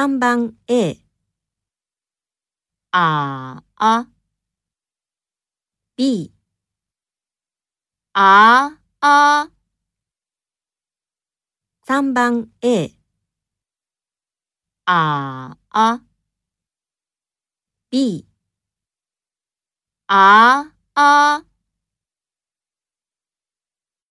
3番 A ああ。B ああ。3番 A ああ。B ああ。